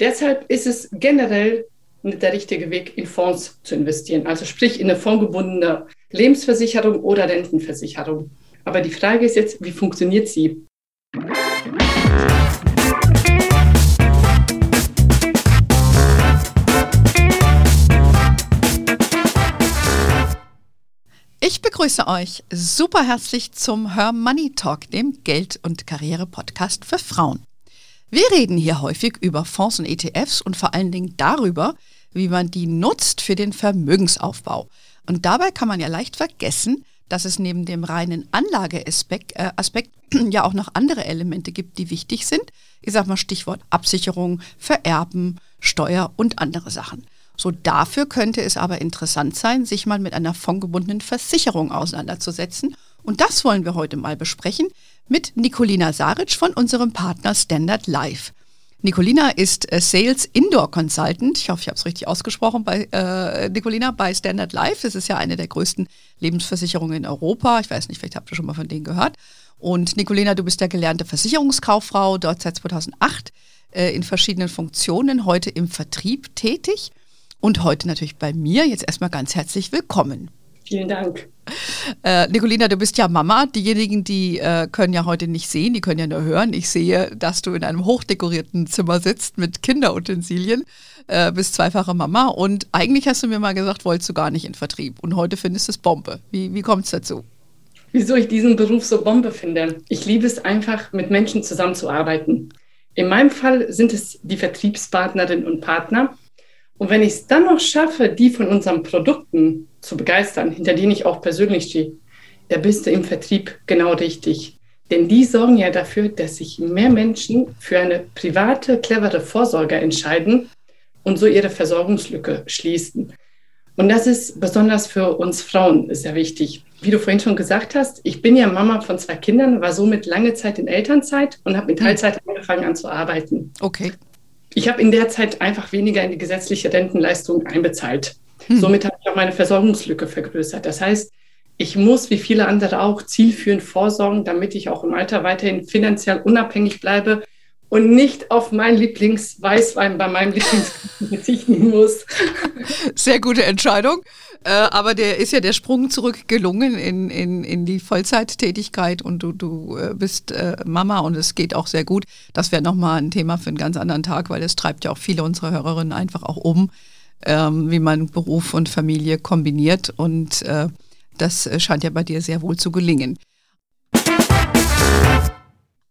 Deshalb ist es generell nicht der richtige Weg, in Fonds zu investieren, also sprich in eine fondgebundene Lebensversicherung oder Rentenversicherung. Aber die Frage ist jetzt, wie funktioniert sie? Ich begrüße euch super herzlich zum Her Money Talk, dem Geld- und Karriere-Podcast für Frauen. Wir reden hier häufig über Fonds und ETFs und vor allen Dingen darüber, wie man die nutzt für den Vermögensaufbau. Und dabei kann man ja leicht vergessen, dass es neben dem reinen Anlageaspekt äh, Aspekt ja auch noch andere Elemente gibt, die wichtig sind. Ich sag mal Stichwort Absicherung, Vererben, Steuer und andere Sachen. So dafür könnte es aber interessant sein, sich mal mit einer fondgebundenen Versicherung auseinanderzusetzen. Und das wollen wir heute mal besprechen mit Nikolina Saric von unserem Partner Standard Life. Nicolina ist äh, Sales Indoor Consultant. Ich hoffe, ich habe es richtig ausgesprochen bei äh, Nicolina bei Standard Life. Das ist ja eine der größten Lebensversicherungen in Europa. Ich weiß nicht, vielleicht habt ihr schon mal von denen gehört. Und Nicolina, du bist ja gelernte Versicherungskauffrau, dort seit 2008 äh, in verschiedenen Funktionen, heute im Vertrieb tätig und heute natürlich bei mir. Jetzt erstmal ganz herzlich willkommen. Vielen Dank. Äh, Nicolina, du bist ja Mama. Diejenigen, die äh, können ja heute nicht sehen, die können ja nur hören. Ich sehe, dass du in einem hochdekorierten Zimmer sitzt mit Kinderutensilien, äh, bist zweifache Mama und eigentlich hast du mir mal gesagt, wolltest du gar nicht in Vertrieb und heute findest du es Bombe. Wie, wie kommt es dazu? Wieso ich diesen Beruf so Bombe finde? Ich liebe es einfach, mit Menschen zusammenzuarbeiten. In meinem Fall sind es die Vertriebspartnerinnen und Partner, und wenn ich es dann noch schaffe, die von unseren Produkten zu begeistern, hinter denen ich auch persönlich stehe, da bist du im Vertrieb genau richtig. Denn die sorgen ja dafür, dass sich mehr Menschen für eine private, clevere Vorsorge entscheiden und so ihre Versorgungslücke schließen. Und das ist besonders für uns Frauen sehr wichtig. Wie du vorhin schon gesagt hast, ich bin ja Mama von zwei Kindern, war somit lange Zeit in Elternzeit und habe mit hm. Teilzeit angefangen an zu arbeiten. Okay. Ich habe in der Zeit einfach weniger in die gesetzliche Rentenleistung einbezahlt. Hm. Somit habe ich auch meine Versorgungslücke vergrößert. Das heißt, ich muss wie viele andere auch zielführend vorsorgen, damit ich auch im Alter weiterhin finanziell unabhängig bleibe und nicht auf meinen Lieblingsweißwein bei meinem Lieblingskuchen verzichten muss. Sehr gute Entscheidung. Äh, aber der ist ja der Sprung zurück gelungen in, in, in die Vollzeittätigkeit und du, du äh, bist äh, Mama und es geht auch sehr gut. Das wäre nochmal ein Thema für einen ganz anderen Tag, weil es treibt ja auch viele unserer Hörerinnen einfach auch um, ähm, wie man Beruf und Familie kombiniert und äh, das scheint ja bei dir sehr wohl zu gelingen.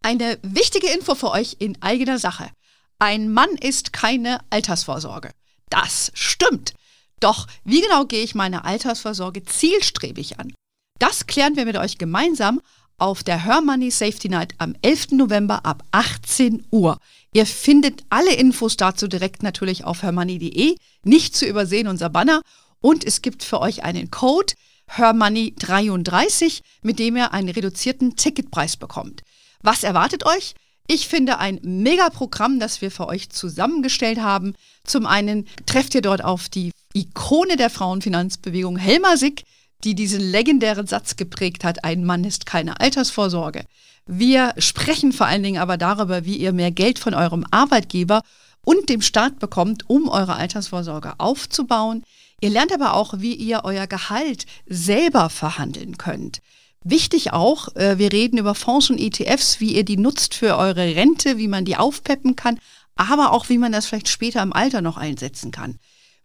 Eine wichtige Info für euch in eigener Sache. Ein Mann ist keine Altersvorsorge. Das stimmt. Doch wie genau gehe ich meine Altersvorsorge zielstrebig an? Das klären wir mit euch gemeinsam auf der Her Money Safety Night am 11. November ab 18 Uhr. Ihr findet alle Infos dazu direkt natürlich auf hermoney.de. Nicht zu übersehen unser Banner. Und es gibt für euch einen Code HerMoney33, mit dem ihr einen reduzierten Ticketpreis bekommt. Was erwartet euch? Ich finde ein Mega-Programm, das wir für euch zusammengestellt haben. Zum einen trefft ihr dort auf die Ikone der Frauenfinanzbewegung Helma Sick, die diesen legendären Satz geprägt hat, ein Mann ist keine Altersvorsorge. Wir sprechen vor allen Dingen aber darüber, wie ihr mehr Geld von eurem Arbeitgeber und dem Staat bekommt, um eure Altersvorsorge aufzubauen. Ihr lernt aber auch, wie ihr euer Gehalt selber verhandeln könnt. Wichtig auch, äh, wir reden über Fonds und ETFs, wie ihr die nutzt für eure Rente, wie man die aufpeppen kann, aber auch wie man das vielleicht später im Alter noch einsetzen kann.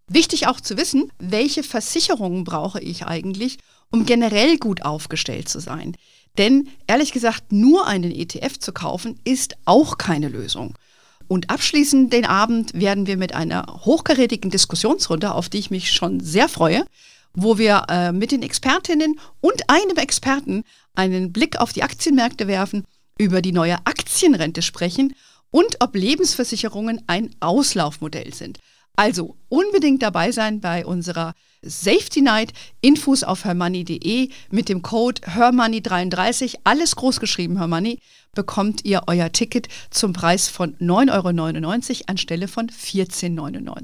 Wichtig auch zu wissen, welche Versicherungen brauche ich eigentlich, um generell gut aufgestellt zu sein. Denn ehrlich gesagt, nur einen ETF zu kaufen, ist auch keine Lösung. Und abschließend den Abend werden wir mit einer hochkarätigen Diskussionsrunde, auf die ich mich schon sehr freue, wo wir äh, mit den Expertinnen und einem Experten einen Blick auf die Aktienmärkte werfen, über die neue Aktienrente sprechen und ob Lebensversicherungen ein Auslaufmodell sind. Also unbedingt dabei sein bei unserer Safety Night. Infos auf hermoney.de mit dem Code HERMONEY33, alles groß geschrieben Hermoney, bekommt ihr euer Ticket zum Preis von 9,99 Euro anstelle von 14,99 Euro.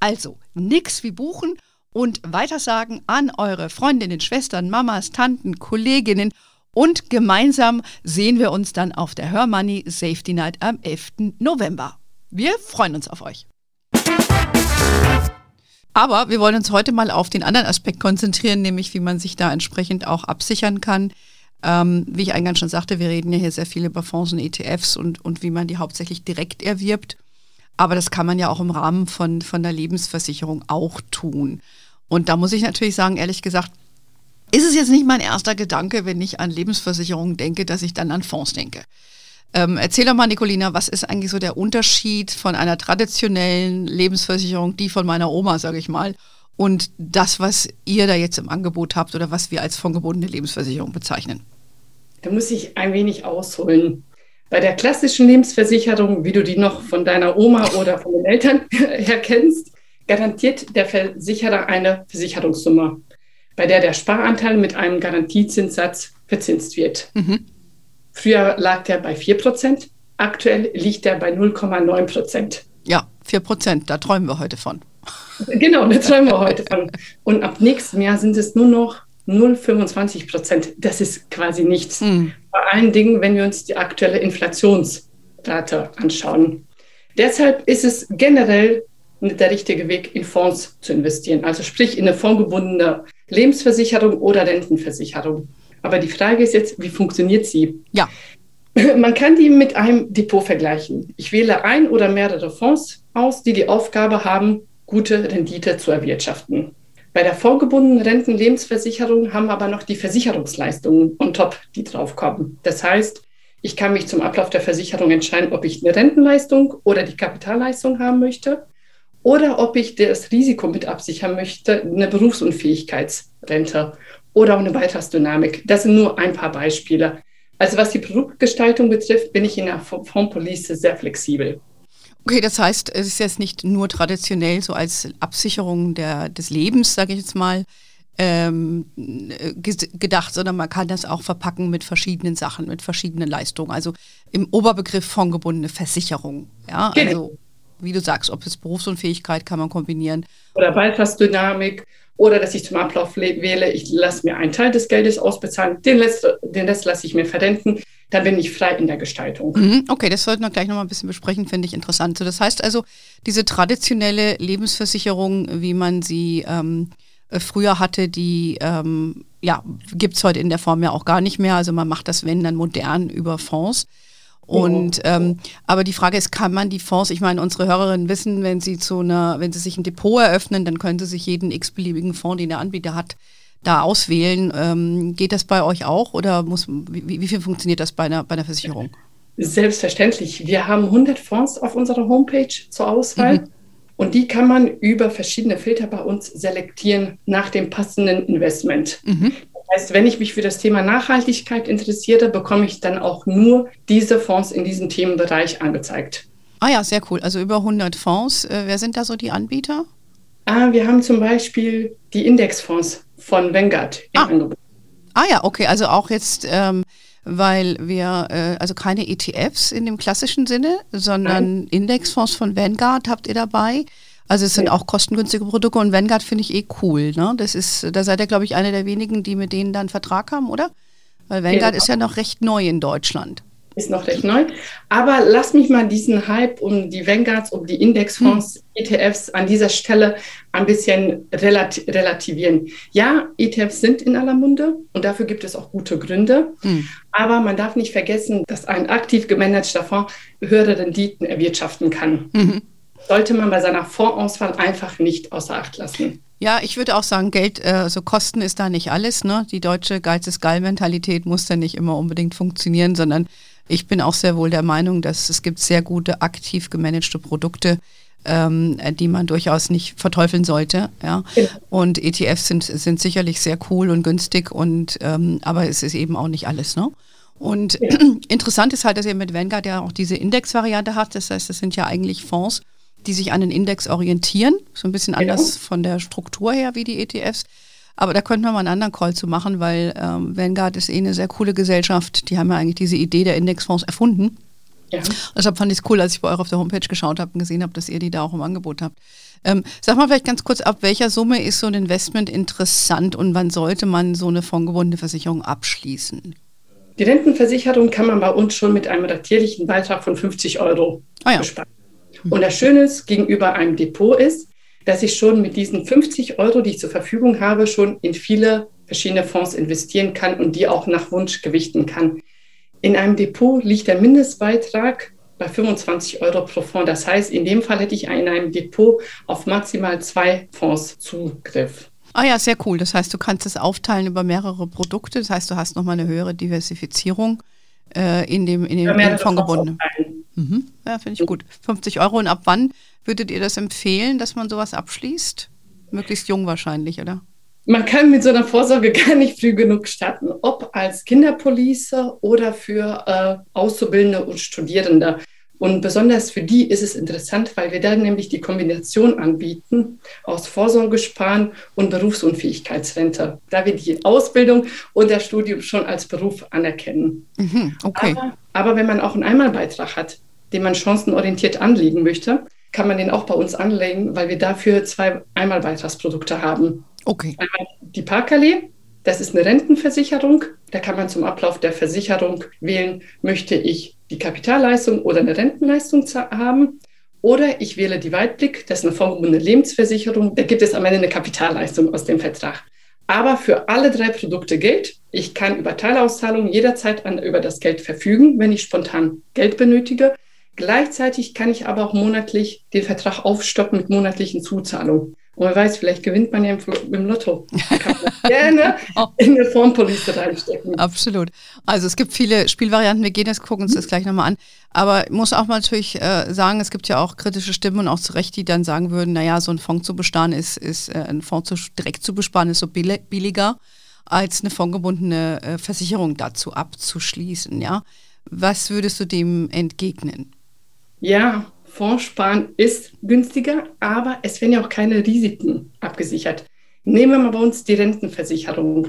Also nix wie buchen und weitersagen an eure Freundinnen, Schwestern, Mamas, Tanten, Kolleginnen und gemeinsam sehen wir uns dann auf der Hörmoney Safety Night am 11. November. Wir freuen uns auf euch. Aber wir wollen uns heute mal auf den anderen Aspekt konzentrieren, nämlich wie man sich da entsprechend auch absichern kann. Ähm, wie ich eingangs schon sagte, wir reden ja hier sehr viel über Fonds und ETFs und, und wie man die hauptsächlich direkt erwirbt. Aber das kann man ja auch im Rahmen von, von der Lebensversicherung auch tun. Und da muss ich natürlich sagen, ehrlich gesagt, ist es jetzt nicht mein erster Gedanke, wenn ich an Lebensversicherungen denke, dass ich dann an Fonds denke. Ähm, erzähl doch mal, Nicolina, was ist eigentlich so der Unterschied von einer traditionellen Lebensversicherung, die von meiner Oma, sage ich mal, und das, was ihr da jetzt im Angebot habt oder was wir als fondgebundene Lebensversicherung bezeichnen? Da muss ich ein wenig ausholen. Bei der klassischen Lebensversicherung, wie du die noch von deiner Oma oder von den Eltern her kennst, garantiert der Versicherer eine Versicherungssumme, bei der der Sparanteil mit einem Garantiezinssatz verzinst wird. Mhm. Früher lag der bei 4%, aktuell liegt er bei 0,9%. Ja, 4%, da träumen wir heute von. Genau, da träumen wir heute von. Und ab nächstem Jahr sind es nur noch 0,25 Prozent. Das ist quasi nichts. Mhm. Vor allen Dingen, wenn wir uns die aktuelle Inflationsrate anschauen. Deshalb ist es generell der richtige Weg, in Fonds zu investieren. Also sprich in eine fondgebundene Lebensversicherung oder Rentenversicherung. Aber die Frage ist jetzt, wie funktioniert sie? Ja. Man kann die mit einem Depot vergleichen. Ich wähle ein oder mehrere Fonds aus, die die Aufgabe haben, gute Rendite zu erwirtschaften. Bei der vorgebundenen Rentenlebensversicherung haben wir aber noch die Versicherungsleistungen on top, die draufkommen. Das heißt, ich kann mich zum Ablauf der Versicherung entscheiden, ob ich eine Rentenleistung oder die Kapitalleistung haben möchte oder ob ich das Risiko mit absichern möchte, eine Berufsunfähigkeitsrente oder auch eine Beitragsdynamik. Das sind nur ein paar Beispiele. Also was die Produktgestaltung betrifft, bin ich in der Fondspolice sehr flexibel. Okay, das heißt, es ist jetzt nicht nur traditionell so als Absicherung der, des Lebens, sage ich jetzt mal, ähm, gedacht, sondern man kann das auch verpacken mit verschiedenen Sachen, mit verschiedenen Leistungen. Also im Oberbegriff fondgebundene Versicherung. Ja, genau. also wie du sagst, ob es Berufsunfähigkeit kann man kombinieren. Oder Beitragsdynamik oder dass ich zum Ablauf wähle, ich lasse mir einen Teil des Geldes ausbezahlen, den, Rest, den Rest lasse ich mir verrenten, dann bin ich frei in der Gestaltung. Mhm, okay, das sollten wir gleich nochmal ein bisschen besprechen, finde ich interessant. So, das heißt also, diese traditionelle Lebensversicherung, wie man sie ähm, äh, früher hatte, die ähm, ja, gibt es heute in der Form ja auch gar nicht mehr. Also man macht das, wenn, dann modern über Fonds. Und ähm, aber die Frage ist, kann man die Fonds, ich meine, unsere Hörerinnen wissen, wenn sie zu einer, wenn sie sich ein Depot eröffnen, dann können sie sich jeden x-beliebigen Fonds, den der Anbieter hat, da auswählen. Ähm, geht das bei euch auch oder muss, wie, wie viel funktioniert das bei einer, bei einer Versicherung? Selbstverständlich. Wir haben 100 Fonds auf unserer Homepage zur Auswahl. Mhm. Und die kann man über verschiedene Filter bei uns selektieren nach dem passenden Investment. Mhm heißt, wenn ich mich für das Thema Nachhaltigkeit interessiere, bekomme ich dann auch nur diese Fonds in diesem Themenbereich angezeigt. Ah ja, sehr cool. Also über 100 Fonds. Äh, wer sind da so die Anbieter? Ah, wir haben zum Beispiel die Indexfonds von Vanguard im ah. Angebot. Ah ja, okay. Also auch jetzt, ähm, weil wir, äh, also keine ETFs in dem klassischen Sinne, sondern Nein. Indexfonds von Vanguard habt ihr dabei. Also es sind ja. auch kostengünstige Produkte und Vanguard finde ich eh cool. Ne? Das ist, da seid ihr, glaube ich, eine der wenigen, die mit denen dann Vertrag haben, oder? Weil Vanguard ja. ist ja noch recht neu in Deutschland. Ist noch recht neu. Aber lass mich mal diesen Hype um die Vanguards, um die Indexfonds, hm. ETFs an dieser Stelle ein bisschen relati relativieren. Ja, ETFs sind in aller Munde und dafür gibt es auch gute Gründe. Hm. Aber man darf nicht vergessen, dass ein aktiv gemanagter Fonds höhere Renditen erwirtschaften kann. Mhm sollte man bei seiner Fondsauswahl einfach nicht außer Acht lassen. Ja, ich würde auch sagen, Geld, also Kosten ist da nicht alles. Ne? Die deutsche Geiz ist geil-Mentalität muss da nicht immer unbedingt funktionieren, sondern ich bin auch sehr wohl der Meinung, dass es gibt sehr gute, aktiv gemanagte Produkte, ähm, die man durchaus nicht verteufeln sollte. Ja? Genau. Und ETFs sind, sind sicherlich sehr cool und günstig, und ähm, aber es ist eben auch nicht alles. Ne? Und ja. interessant ist halt, dass ihr mit Vanguard ja auch diese Index-Variante habt. Das heißt, das sind ja eigentlich Fonds, die sich an den Index orientieren, so ein bisschen anders ja. von der Struktur her wie die ETFs. Aber da könnten wir mal einen anderen Call zu machen, weil ähm, Vanguard ist eh eine sehr coole Gesellschaft. Die haben ja eigentlich diese Idee der Indexfonds erfunden. Ja. Deshalb fand ich es cool, als ich bei euch auf der Homepage geschaut habe und gesehen habe, dass ihr die da auch im Angebot habt. Ähm, sag mal vielleicht ganz kurz, ab welcher Summe ist so ein Investment interessant und wann sollte man so eine fondgebundene Versicherung abschließen? Die Rentenversicherung kann man bei uns schon mit einem ratierlichen Beitrag von 50 Euro ah, ja. besparen. Und das Schöne ist, gegenüber einem Depot ist, dass ich schon mit diesen 50 Euro, die ich zur Verfügung habe, schon in viele verschiedene Fonds investieren kann und die auch nach Wunsch gewichten kann. In einem Depot liegt der Mindestbeitrag bei 25 Euro pro Fonds. Das heißt, in dem Fall hätte ich in einem Depot auf maximal zwei Fonds Zugriff. Ah ja, sehr cool. Das heißt, du kannst es aufteilen über mehrere Produkte. Das heißt, du hast nochmal eine höhere Diversifizierung äh, in dem, in dem, ja, Fondgebundenen. Mhm. Ja, finde ich gut. 50 Euro. Und ab wann würdet ihr das empfehlen, dass man sowas abschließt? Möglichst jung wahrscheinlich, oder? Man kann mit so einer Vorsorge gar nicht früh genug starten, ob als Kinderpolice oder für äh, Auszubildende und Studierende. Und besonders für die ist es interessant, weil wir dann nämlich die Kombination anbieten aus Vorsorgesparen und Berufsunfähigkeitsrente, da wir die Ausbildung und das Studium schon als Beruf anerkennen. Mhm, okay. aber, aber wenn man auch einen Einmalbeitrag hat, den man chancenorientiert anlegen möchte, kann man den auch bei uns anlegen, weil wir dafür zwei Einmalbeitragsprodukte haben. Okay. Einmal die Parkallee, das ist eine Rentenversicherung. Da kann man zum Ablauf der Versicherung wählen, möchte ich die Kapitalleistung oder eine Rentenleistung haben. Oder ich wähle die Weitblick, das ist eine vorgebundene Lebensversicherung. Da gibt es am Ende eine Kapitalleistung aus dem Vertrag. Aber für alle drei Produkte gilt, ich kann über Teilauszahlungen jederzeit an, über das Geld verfügen, wenn ich spontan Geld benötige. Gleichzeitig kann ich aber auch monatlich den Vertrag aufstocken mit monatlichen Zuzahlungen. Und wer weiß, vielleicht gewinnt man ja im, im Lotto. Kann man gerne oh. in eine Formpolice reinstecken. Absolut. Also es gibt viele Spielvarianten. Wir gehen jetzt, gucken uns das gleich nochmal an. Aber ich muss auch mal natürlich äh, sagen, es gibt ja auch kritische Stimmen und auch zu Recht, die dann sagen würden, naja, so ein Fonds zu besparen ist, ist äh, ein Fonds zu, direkt zu besparen ist so billiger, als eine fondgebundene äh, Versicherung dazu abzuschließen. Ja? Was würdest du dem entgegnen? Ja, Fondssparen ist günstiger, aber es werden ja auch keine Risiken abgesichert. Nehmen wir mal bei uns die Rentenversicherung.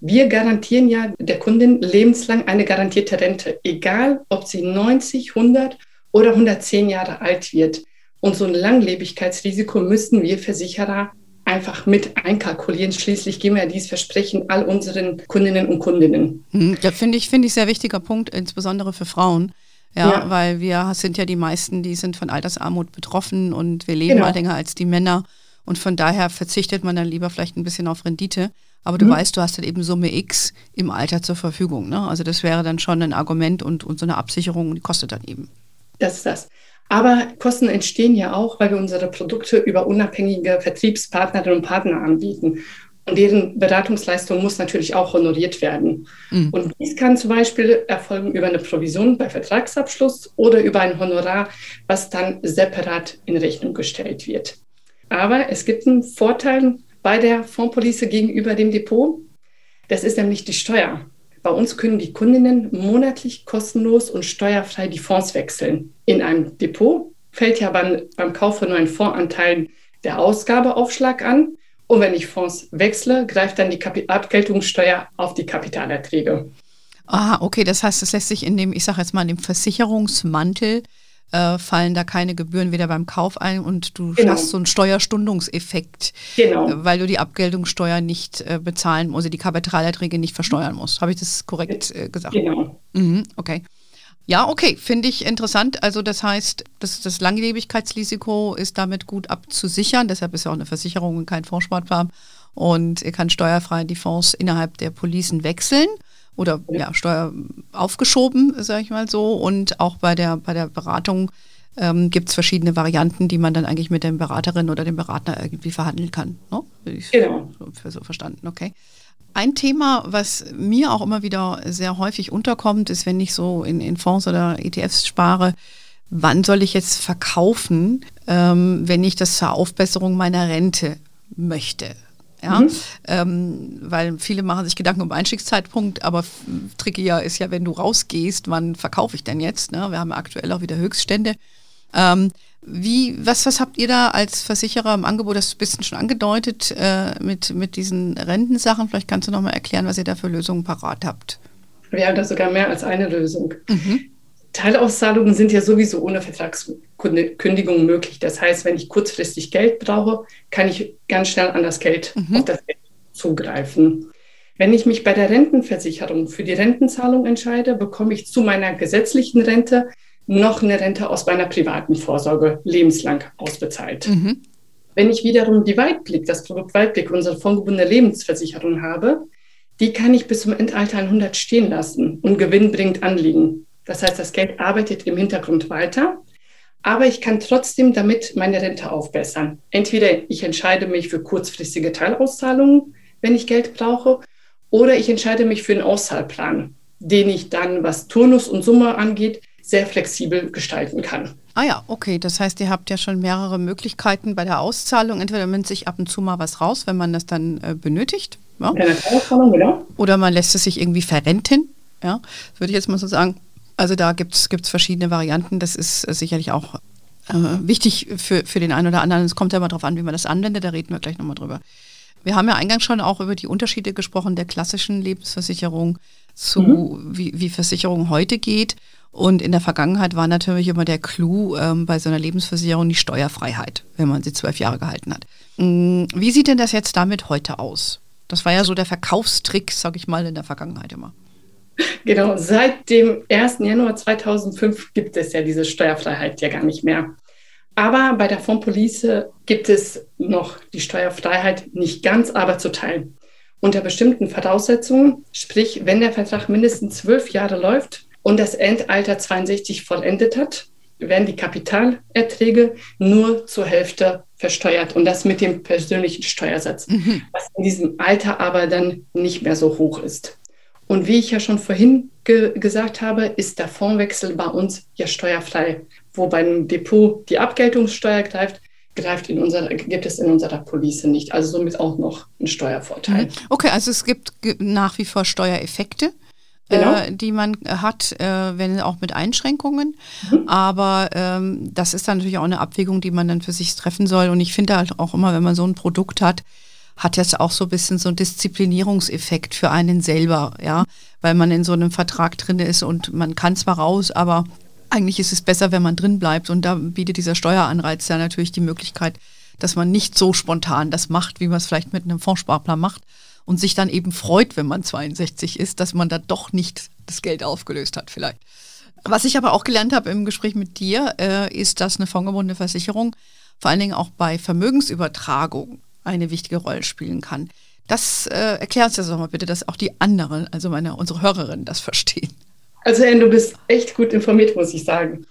Wir garantieren ja der Kundin lebenslang eine garantierte Rente, egal ob sie 90, 100 oder 110 Jahre alt wird. Und so ein Langlebigkeitsrisiko müssen wir Versicherer einfach mit einkalkulieren. Schließlich geben wir dieses Versprechen all unseren Kundinnen und Kundinnen. Hm, das finde ich, finde ich sehr wichtiger Punkt, insbesondere für Frauen. Ja, ja, weil wir sind ja die meisten, die sind von Altersarmut betroffen und wir leben genau. mal länger als die Männer. Und von daher verzichtet man dann lieber vielleicht ein bisschen auf Rendite. Aber du mhm. weißt, du hast dann eben Summe X im Alter zur Verfügung. Ne? Also das wäre dann schon ein Argument und, und so eine Absicherung, die kostet dann eben. Das ist das. Aber Kosten entstehen ja auch, weil wir unsere Produkte über unabhängige Vertriebspartnerinnen und Partner anbieten. Und deren Beratungsleistung muss natürlich auch honoriert werden. Mhm. Und dies kann zum Beispiel erfolgen über eine Provision bei Vertragsabschluss oder über ein Honorar, was dann separat in Rechnung gestellt wird. Aber es gibt einen Vorteil bei der Fondspolice gegenüber dem Depot. Das ist nämlich die Steuer. Bei uns können die Kundinnen monatlich kostenlos und steuerfrei die Fonds wechseln. In einem Depot fällt ja beim, beim Kauf von neuen Fondsanteilen der Ausgabeaufschlag an. Und wenn ich Fonds wechsle, greift dann die Kap Abgeltungssteuer auf die Kapitalerträge. Ah, okay, das heißt, es lässt sich in dem, ich sage jetzt mal, in dem Versicherungsmantel äh, fallen da keine Gebühren wieder beim Kauf ein und du genau. hast so einen Steuerstundungseffekt, genau. äh, weil du die Abgeltungssteuer nicht äh, bezahlen, also die Kapitalerträge nicht versteuern musst. Habe ich das korrekt äh, gesagt? Genau. Mhm, okay. Ja, okay, finde ich interessant. Also das heißt, das, das Langlebigkeitsrisiko ist damit gut abzusichern. Deshalb ist ja auch eine Versicherung und kein Fondssparplan. Und ihr kann steuerfrei die Fonds innerhalb der Policen wechseln oder ja, Steuer aufgeschoben, sage ich mal so. Und auch bei der, bei der Beratung ähm, gibt es verschiedene Varianten, die man dann eigentlich mit der Beraterin oder dem Berater irgendwie verhandeln kann. Ne? Ich genau. So, so verstanden, okay. Ein Thema, was mir auch immer wieder sehr häufig unterkommt, ist, wenn ich so in, in Fonds oder ETFs spare, wann soll ich jetzt verkaufen, ähm, wenn ich das zur Aufbesserung meiner Rente möchte? Ja, mhm. ähm, weil viele machen sich Gedanken um Einstiegszeitpunkt, aber trickiger ist ja, wenn du rausgehst, wann verkaufe ich denn jetzt? Ne? Wir haben aktuell auch wieder Höchststände. Ähm, wie, was, was habt ihr da als Versicherer im Angebot? Das ist ein bisschen schon angedeutet äh, mit, mit diesen Rentensachen. Vielleicht kannst du noch mal erklären, was ihr da für Lösungen parat habt. Wir haben da sogar mehr als eine Lösung. Mhm. Teilauszahlungen sind ja sowieso ohne Vertragskündigung möglich. Das heißt, wenn ich kurzfristig Geld brauche, kann ich ganz schnell an das Geld, mhm. auf das Geld zugreifen. Wenn ich mich bei der Rentenversicherung für die Rentenzahlung entscheide, bekomme ich zu meiner gesetzlichen Rente noch eine Rente aus meiner privaten Vorsorge lebenslang ausbezahlt. Mhm. Wenn ich wiederum die Weitblick, das Produkt Weitblick, unsere fondgebundene Lebensversicherung habe, die kann ich bis zum Endalter 100 stehen lassen und gewinnbringend anliegen. Das heißt, das Geld arbeitet im Hintergrund weiter, aber ich kann trotzdem damit meine Rente aufbessern. Entweder ich entscheide mich für kurzfristige Teilauszahlungen, wenn ich Geld brauche, oder ich entscheide mich für einen Auszahlplan, den ich dann, was Turnus und Summe angeht, sehr flexibel gestalten kann. Ah ja, okay. Das heißt, ihr habt ja schon mehrere Möglichkeiten bei der Auszahlung. Entweder nimmt sich ab und zu mal was raus, wenn man das dann äh, benötigt. Ja? Genau. Oder man lässt es sich irgendwie verrenten. Ja, das würde ich jetzt mal so sagen. Also da gibt es verschiedene Varianten. Das ist äh, sicherlich auch äh, wichtig für, für den einen oder anderen. Es kommt ja immer darauf an, wie man das anwendet. Da reden wir gleich nochmal drüber. Wir haben ja eingangs schon auch über die Unterschiede gesprochen der klassischen Lebensversicherung zu, mhm. wie, wie Versicherung heute geht. Und in der Vergangenheit war natürlich immer der Clou ähm, bei so einer Lebensversicherung die Steuerfreiheit, wenn man sie zwölf Jahre gehalten hat. Mm, wie sieht denn das jetzt damit heute aus? Das war ja so der Verkaufstrick, sag ich mal, in der Vergangenheit immer. Genau, seit dem 1. Januar 2005 gibt es ja diese Steuerfreiheit ja gar nicht mehr. Aber bei der Fondpolice gibt es noch die Steuerfreiheit nicht ganz, aber zu teilen. Unter bestimmten Voraussetzungen, sprich, wenn der Vertrag mindestens zwölf Jahre läuft und das Endalter 62 vollendet hat, werden die Kapitalerträge nur zur Hälfte versteuert und das mit dem persönlichen Steuersatz, mhm. was in diesem Alter aber dann nicht mehr so hoch ist. Und wie ich ja schon vorhin ge gesagt habe, ist der Fondswechsel bei uns ja steuerfrei. Wo beim Depot die Abgeltungssteuer greift, greift in unserer, gibt es in unserer Police nicht. Also somit auch noch ein Steuervorteil. Mhm. Okay, also es gibt nach wie vor Steuereffekte genau. äh, die man hat, äh, wenn auch mit Einschränkungen. Mhm. Aber ähm, das ist dann natürlich auch eine Abwägung, die man dann für sich treffen soll. Und ich finde halt auch immer, wenn man so ein Produkt hat, hat jetzt auch so ein bisschen so einen Disziplinierungseffekt für einen selber, ja, weil man in so einem Vertrag drin ist und man kann zwar raus, aber eigentlich ist es besser, wenn man drin bleibt. Und da bietet dieser Steueranreiz ja natürlich die Möglichkeit, dass man nicht so spontan das macht, wie man es vielleicht mit einem Fondssparplan macht, und sich dann eben freut, wenn man 62 ist, dass man da doch nicht das Geld aufgelöst hat vielleicht. Was ich aber auch gelernt habe im Gespräch mit dir, äh, ist, dass eine fondgebundene Versicherung vor allen Dingen auch bei Vermögensübertragung eine wichtige Rolle spielen kann. Das äh, erklär uns das doch mal bitte, dass auch die anderen, also meine, unsere Hörerinnen das verstehen. Also Anne, du bist echt gut informiert, muss ich sagen.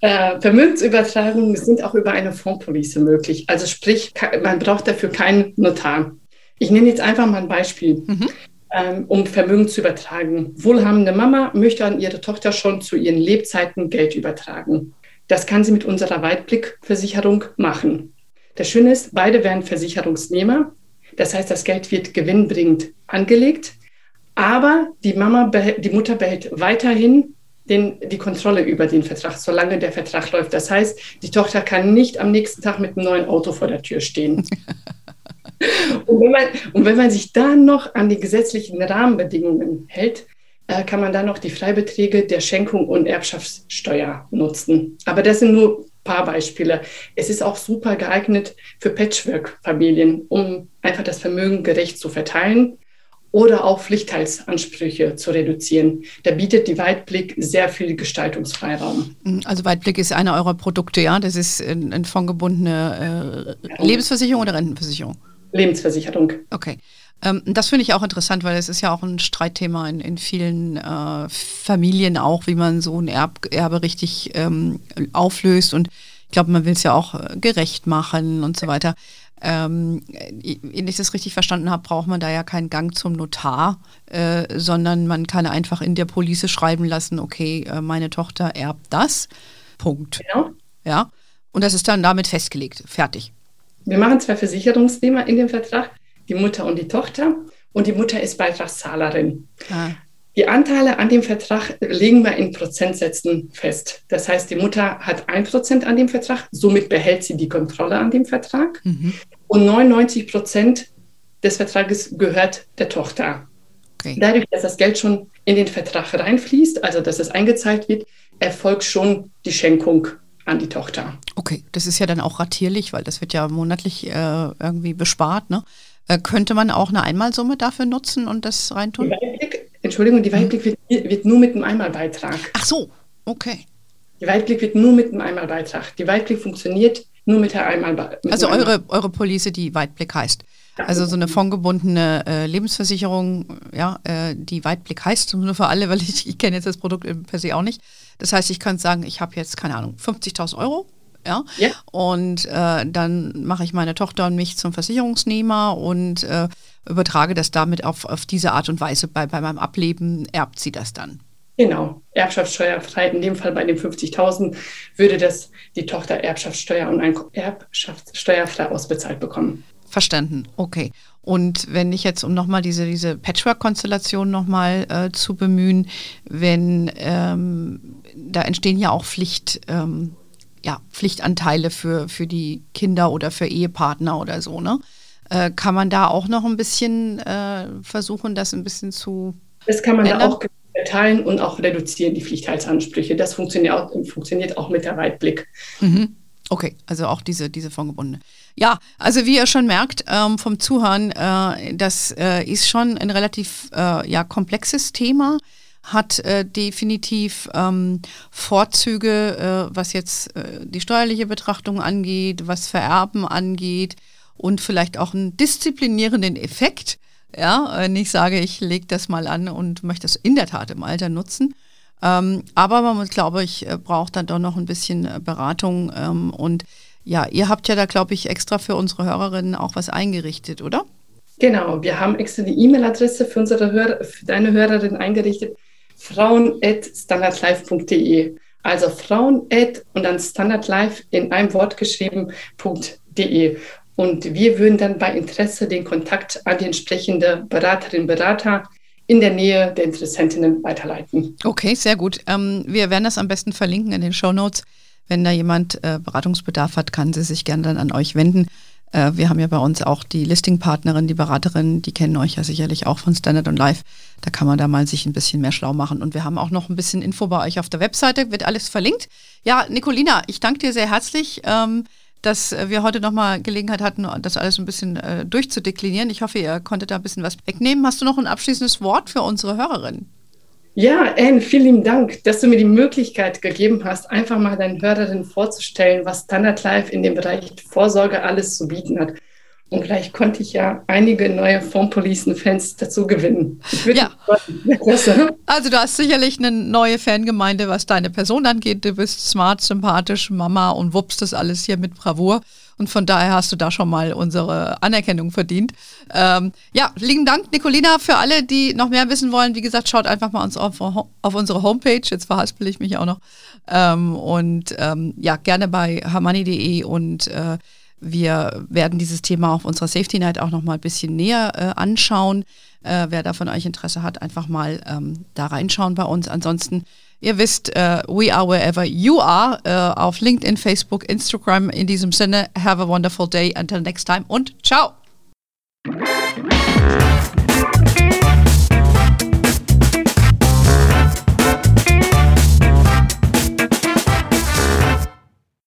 Äh, Vermögensübertragungen sind auch über eine Fondspolice möglich. Also sprich, man braucht dafür keinen Notar. Ich nenne jetzt einfach mal ein Beispiel, mhm. ähm, um Vermögen zu übertragen. Wohlhabende Mama möchte an ihre Tochter schon zu ihren Lebzeiten Geld übertragen. Das kann sie mit unserer Weitblickversicherung machen. Das Schöne ist, beide werden Versicherungsnehmer. Das heißt, das Geld wird gewinnbringend angelegt, aber die Mama, die Mutter behält weiterhin den, die Kontrolle über den Vertrag, solange der Vertrag läuft. Das heißt, die Tochter kann nicht am nächsten Tag mit einem neuen Auto vor der Tür stehen. Und wenn, man, und wenn man sich dann noch an die gesetzlichen Rahmenbedingungen hält, äh, kann man dann noch die Freibeträge der Schenkung und Erbschaftssteuer nutzen. Aber das sind nur ein paar Beispiele. Es ist auch super geeignet für Patchwork-Familien, um einfach das Vermögen gerecht zu verteilen oder auch Pflichtteilsansprüche zu reduzieren. Da bietet die Weitblick sehr viel Gestaltungsfreiraum. Also Weitblick ist einer eurer Produkte, ja? Das ist eine fondgebundene äh, Lebensversicherung oder Rentenversicherung? Lebensversicherung. Okay. Ähm, das finde ich auch interessant, weil es ist ja auch ein Streitthema in, in vielen äh, Familien auch, wie man so ein Erb, Erbe richtig ähm, auflöst. Und ich glaube, man will es ja auch äh, gerecht machen und so weiter. Ähm, wenn ich das richtig verstanden habe, braucht man da ja keinen Gang zum Notar, äh, sondern man kann einfach in der Police schreiben lassen, okay, äh, meine Tochter erbt das. Punkt. Genau. Ja. Und das ist dann damit festgelegt. Fertig. Wir machen zwei Versicherungsnehmer in dem Vertrag, die Mutter und die Tochter. Und die Mutter ist Beitragszahlerin. Ah. Die Anteile an dem Vertrag legen wir in Prozentsätzen fest. Das heißt, die Mutter hat ein Prozent an dem Vertrag, somit behält sie die Kontrolle an dem Vertrag. Mhm. Und 99 Prozent des Vertrages gehört der Tochter. Okay. Dadurch, dass das Geld schon in den Vertrag reinfließt, also dass es eingezahlt wird, erfolgt schon die Schenkung an die Tochter. Okay, das ist ja dann auch ratierlich, weil das wird ja monatlich äh, irgendwie bespart. Ne? Äh, könnte man auch eine Einmalsumme dafür nutzen und das reintun? Die Weitblick, Entschuldigung, die Weitblick wird, wird, nur mit einem Einmalbeitrag. Ach so, okay. Die Weitblick wird nur mit einem Einmalbeitrag. Die Weitblick funktioniert nur mit der Einmalbeitrag. Also eure, eure Police, die Weitblick heißt. Also so eine fondgebundene äh, Lebensversicherung, ja, äh, die Weitblick heißt, nur für alle, weil ich, ich kenne jetzt das Produkt per se auch nicht. Das heißt, ich kann sagen, ich habe jetzt, keine Ahnung, 50.000 Euro. Ja? ja. Und äh, dann mache ich meine Tochter und mich zum Versicherungsnehmer und äh, übertrage das damit auf, auf diese Art und Weise. Bei, bei meinem Ableben erbt sie das dann. Genau, erbschaftssteuerfrei. In dem Fall bei den 50.000 würde das die Tochter Erbschaftssteuer und ein Erbschaftssteuerfrei ausbezahlt bekommen. Verstanden, okay. Und wenn ich jetzt, um nochmal diese, diese Patchwork-Konstellation nochmal äh, zu bemühen, wenn ähm, da entstehen ja auch Pflicht, ähm, ja, Pflichtanteile für, für die Kinder oder für Ehepartner oder so, ne? Äh, kann man da auch noch ein bisschen äh, versuchen, das ein bisschen zu. Das kann man ändern? da auch teilen und auch reduzieren, die Pflichtheitsansprüche. Das funktioniert auch, funktioniert auch mit der Weitblick. Mhm. Okay, also auch diese, diese Fondgebundene. Ja, also wie ihr schon merkt ähm, vom Zuhören, äh, das äh, ist schon ein relativ äh, ja, komplexes Thema, hat äh, definitiv ähm, Vorzüge, äh, was jetzt äh, die steuerliche Betrachtung angeht, was Vererben angeht und vielleicht auch einen disziplinierenden Effekt. Ja, ich sage, ich lege das mal an und möchte das in der Tat im Alter nutzen. Ähm, aber man glaube ich, braucht dann doch noch ein bisschen Beratung. Ähm, und ja, ihr habt ja da, glaube ich, extra für unsere Hörerinnen auch was eingerichtet, oder? Genau, wir haben extra die E-Mail-Adresse für unsere Hörer, für deine Hörerin eingerichtet, frauen.standardlife.de. Also frauen und dann standardlife in einem Wort geschrieben.de. Und wir würden dann bei Interesse den Kontakt an die entsprechende Beraterin, Berater in der Nähe der Interessentinnen weiterleiten. Okay, sehr gut. Ähm, wir werden das am besten verlinken in den Show Notes. Wenn da jemand äh, Beratungsbedarf hat, kann sie sich gerne dann an euch wenden. Äh, wir haben ja bei uns auch die Listingpartnerin, die Beraterin, die kennen euch ja sicherlich auch von Standard und Live. Da kann man da mal sich ein bisschen mehr schlau machen. Und wir haben auch noch ein bisschen Info bei euch auf der Webseite, wird alles verlinkt. Ja, Nicolina, ich danke dir sehr herzlich. Ähm, dass wir heute nochmal Gelegenheit hatten, das alles ein bisschen äh, durchzudeklinieren. Ich hoffe, ihr konntet da ein bisschen was wegnehmen. Hast du noch ein abschließendes Wort für unsere Hörerinnen? Ja, Anne, vielen Dank, dass du mir die Möglichkeit gegeben hast, einfach mal deinen Hörerinnen vorzustellen, was Standard Life in dem Bereich Vorsorge alles zu bieten hat. Und vielleicht konnte ich ja einige neue Formpolicen-Fans dazu gewinnen. Ja. Also du hast sicherlich eine neue Fangemeinde, was deine Person angeht. Du bist smart, sympathisch, Mama und wuppst das alles hier mit Bravour. Und von daher hast du da schon mal unsere Anerkennung verdient. Ähm, ja, lieben Dank, Nicolina, für alle, die noch mehr wissen wollen. Wie gesagt, schaut einfach mal uns auf, auf unsere Homepage. Jetzt verhaspel ich mich auch noch. Ähm, und ähm, ja, gerne bei hamani.de und äh, wir werden dieses Thema auf unserer Safety Night auch noch mal ein bisschen näher äh, anschauen. Äh, wer da von euch Interesse hat, einfach mal ähm, da reinschauen bei uns. Ansonsten, ihr wisst, äh, we are wherever you are äh, auf LinkedIn, Facebook, Instagram. In diesem Sinne, have a wonderful day. Until next time und ciao.